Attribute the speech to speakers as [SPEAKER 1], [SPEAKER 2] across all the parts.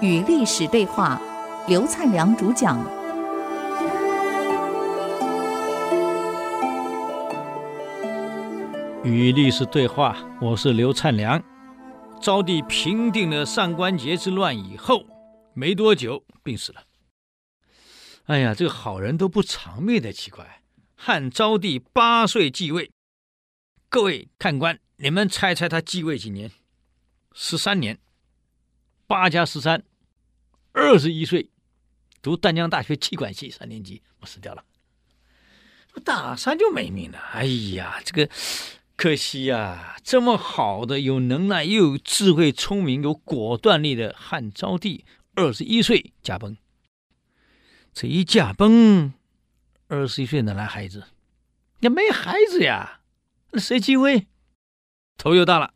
[SPEAKER 1] 与历史对话，刘灿良主讲。
[SPEAKER 2] 与历史对话，我是刘灿良。昭帝平定了上官桀之乱以后，没多久病死了。哎呀，这个好人都不长命的，奇怪。汉昭帝八岁继位，各位看官，你们猜猜他继位几年？十三年。八加十三，二十一岁，读丹江大学气管系三年级，我死掉了。大三就没命了。哎呀，这个。可惜呀、这么好的、有能耐又有智慧、聪明、有果断力的汉昭帝，二十一岁驾崩。这一驾崩，二十一岁哪来孩子？也没孩子呀，那谁继位？头又大了。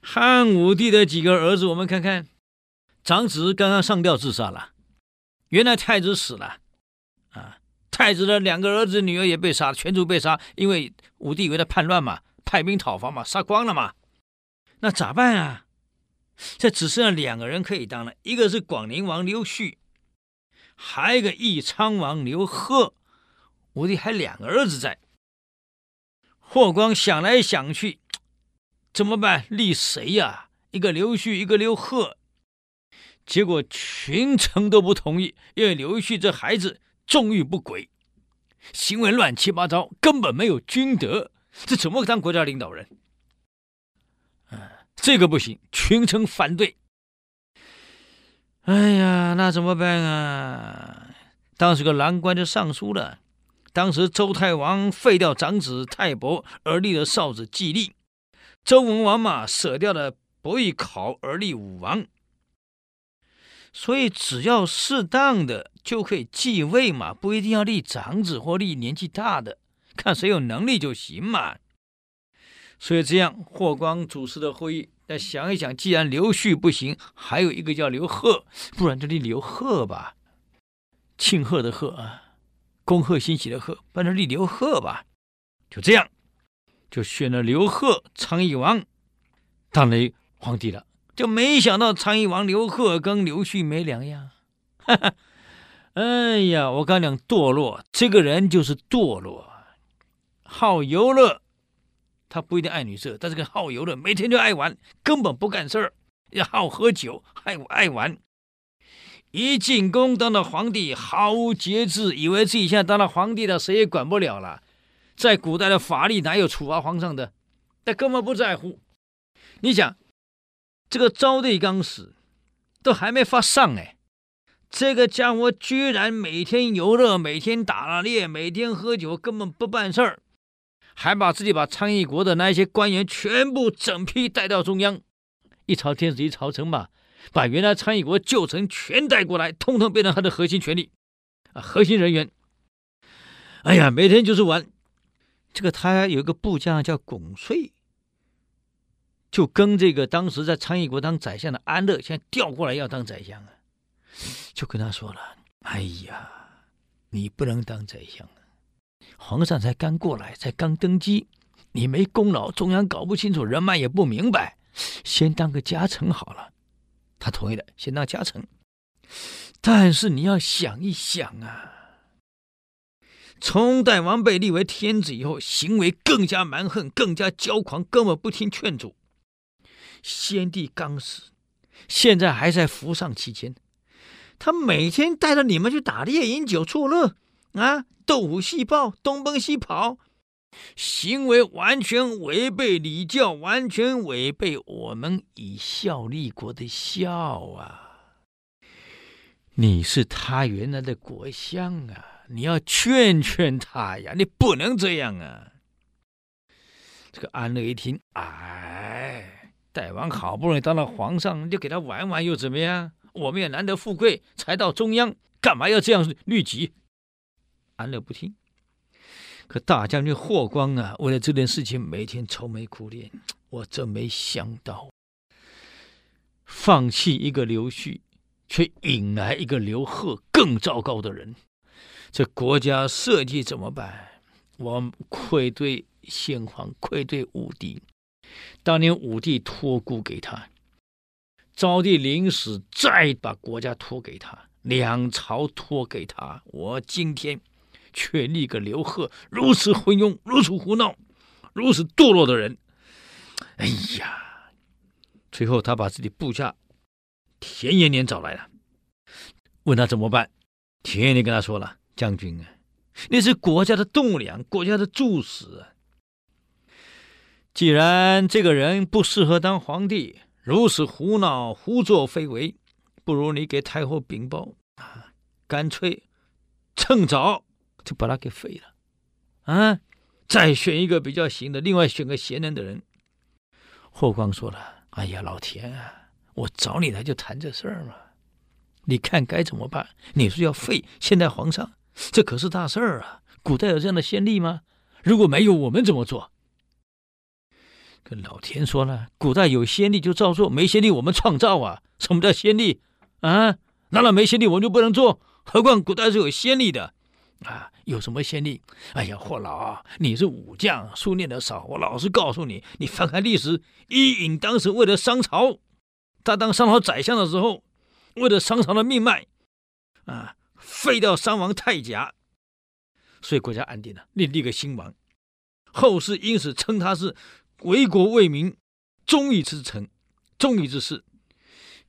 [SPEAKER 2] 汉武帝的几个儿子，我们看看，长子刚刚上吊自杀了，原来太子死了，啊。太子的两个儿子、女儿也被杀了，全族被杀，因为武帝以为他叛乱嘛，派兵讨伐嘛，杀光了嘛。那咋办啊？这只剩下两个人可以当了，一个是广宁王刘旭，还有一个义昌王刘贺。武帝还两个儿子在。霍光想来想去，怎么办？立谁呀、一个刘旭，一个刘贺。结果群臣都不同意，因为刘旭这孩子。纵欲不轨，行为乱七八糟，根本没有君德，这怎么当国家领导人？啊，这个不行，群臣反对。哎呀，那怎么办啊？当时个郎官就上书了。当时周太王废掉长子太伯，而立了少子季历；周文王嘛，舍掉了伯邑考，而立武王。所以只要适当的就可以继位嘛，不一定要立长子或立年纪大的，看谁有能力就行嘛。所以这样，霍光主持的会议，再想一想，既然刘旭不行，还有一个叫刘贺，不然就立刘贺吧。庆贺的贺啊，恭贺新喜的贺，不然立刘贺吧。就这样，就选了刘贺昌邑王，当了皇帝了。就没想到昌邑王刘贺跟刘旭没两样，哈哈，哎呀，我刚讲堕落，这个人就是堕落，好游乐，他不一定爱女色，但是个好游乐，每天就爱玩，根本不干事儿，也好喝酒，爱爱玩。一进宫当了皇帝，毫无节制，以为自己现在当了皇帝了，谁也管不了了。在古代的法律哪有处罚皇上的？他根本不在乎。你想。这个昭帝刚死，都还没发丧哎，这个家伙居然每天游乐，每天打猎，每天喝酒，根本不办事儿，还把自己把昌邑国的那些官员全部整批带到中央，一朝天子一朝臣嘛，把原来昌邑国旧臣全带过来，通通变成他的核心权力啊，核心人员。哎呀，每天就是玩。这个他有一个部将叫巩遂。就跟这个当时在昌邑国当宰相的安乐，现在调过来要当宰相啊，就跟他说了：“哎呀，你不能当宰相啊，皇上才刚过来，才刚登基，你没功劳，中央搞不清楚，人脉也不明白，先当个家臣好了。”他同意了，先当家臣。但是你要想一想啊，从代王被立为天子以后，行为更加蛮横，更加骄狂，根本不听劝阻。先帝刚死，现在还在服丧期间，他每天带着你们去打猎、饮酒、作乐，啊，斗虎戏豹，东奔西跑，行为完全违背礼教，完全违背我们以孝立国的孝啊！你是他原来的国相啊，你要劝劝他呀，你不能这样啊！这个安乐一听，哎。大王好不容易当了皇上，就给他玩玩又怎么样？我们也难得富贵，才到中央，干嘛要这样律己？安乐不听。可大将军霍光啊，为了这件事情，每天愁眉苦脸。我真没想到，放弃一个刘旭，却引来一个刘贺更糟糕的人。这国家社稷怎么办？我愧对先皇，愧对武帝。当年武帝托孤给他，昭帝临死再把国家托给他，两朝托给他，我今天却立个刘贺如此昏庸、如此胡闹、如此堕落的人。哎呀，最后他把自己部下田延年找来了，问他怎么办。田延年跟他说了：“将军啊，你是国家的栋梁，国家的柱石。既然这个人不适合当皇帝，如此胡闹、胡作非为，不如你给太后禀报啊，干脆趁早就把他给废了，啊，再选一个比较行的，另外选个贤能的人。”霍光说了：“哎呀，老田啊，我找你来就谈这事儿嘛，你看该怎么办？你说要废，现在皇上，这可是大事儿啊！古代有这样的先例吗？如果没有，我们怎么做？”跟老天说了：“古代有先例就照做，没先例我们创造啊！什么叫先例啊？难道没先例我们就不能做？何况古代是有先例的。”啊，有什么先例？哎呀，霍老，你是武将，书念得少。我老实告诉你，你翻开历史，伊尹当时为了商朝，他当商朝宰相的时候，为了商朝的命脉，啊，废掉商王太甲，所以国家安定了，另立个新王。后世因此称他是为国为民、忠义之臣、忠义之士。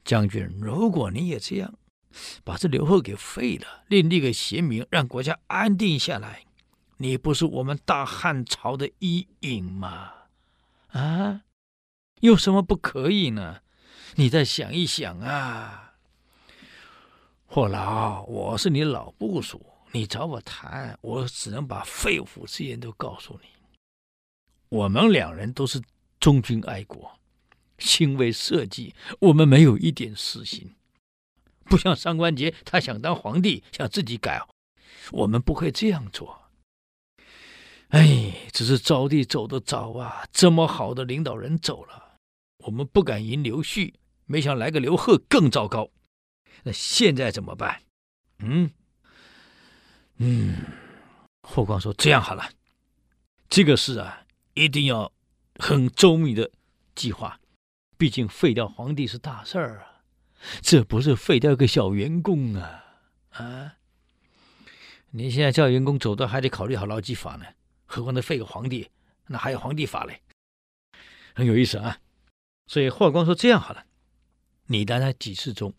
[SPEAKER 2] 将军，如果你也这样。把这刘贺给废了，另立个贤明，让国家安定下来。你不是我们大汉朝的伊尹吗？啊，有什么不可以呢？你再想一想啊，霍老，我是你老部属，你找我谈，我只能把肺腑之言都告诉你。我们两人都是忠君爱国，亲为社稷，我们没有一点私心。不像上官桀，他想当皇帝，想自己改，我们不会这样做。哎，只是昭帝走得早啊，这么好的领导人走了，我们不敢迎刘旭，没想来个刘贺更糟糕。那现在怎么办？嗯嗯，霍光说：“这样好了，这个事啊，一定要很周密的计划，毕竟废掉皇帝是大事儿啊。”这不是废掉一个小员工啊！啊，你现在叫员工走的还得考虑好劳基法呢，何况那废个皇帝，那还有皇帝法嘞，很有意思啊。所以霍光说：“这样好了，你当他给事中，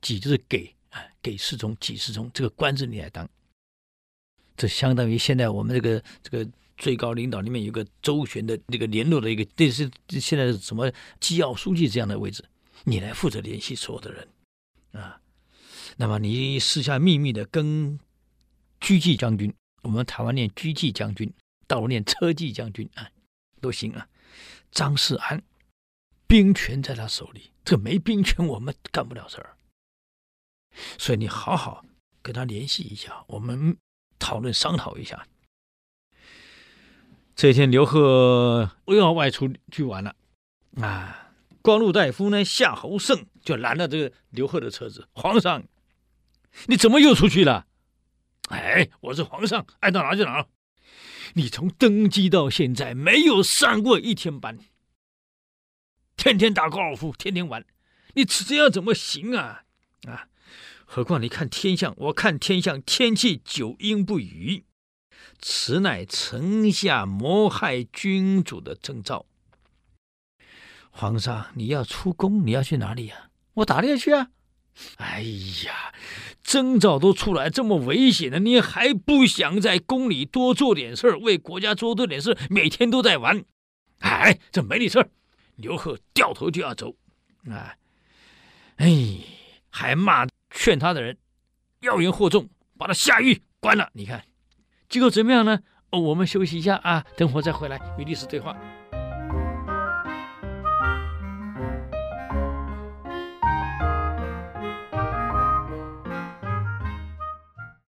[SPEAKER 2] 给就是给啊，给事中，给事中这个官职你来当，这相当于现在我们这个这个最高领导里面有个周旋的那个联络的一个，这是现在是什么机要书记这样的位置。”你来负责联系所有的人，啊，那么你私下秘密的跟车骑将军，我们台湾念车骑将军，大陆念车骑将军啊，都行啊。张世安，兵权在他手里，这没兵权我们干不了事儿，所以你好好跟他联系一下，我们讨论商讨一下。这天刘贺又要外出去玩了，啊。光禄大夫呢？夏侯胜就拦了这个刘贺的车子。皇上，你怎么又出去了？哎，我是皇上，爱到哪就哪。你从登基到现在没有上过一天班，天天打高尔夫，天天玩，你这样怎么行？啊！何况你看天象，我看天象，天气久阴不雨，此乃臣下谋害君主的征兆。皇上，你要出宫，你要去哪里呀、我打猎去啊！哎呀，征兆都出来，这么危险的，你还不想在宫里多做点事儿，为国家做多点事，每天都在玩。哎，这没你事儿。刘贺掉头就要走，啊，哎，还骂劝他的人，妖言惑众，把他下狱关了。你看，结果怎么样呢？哦，我们休息一下啊，等会再回来与历史对话。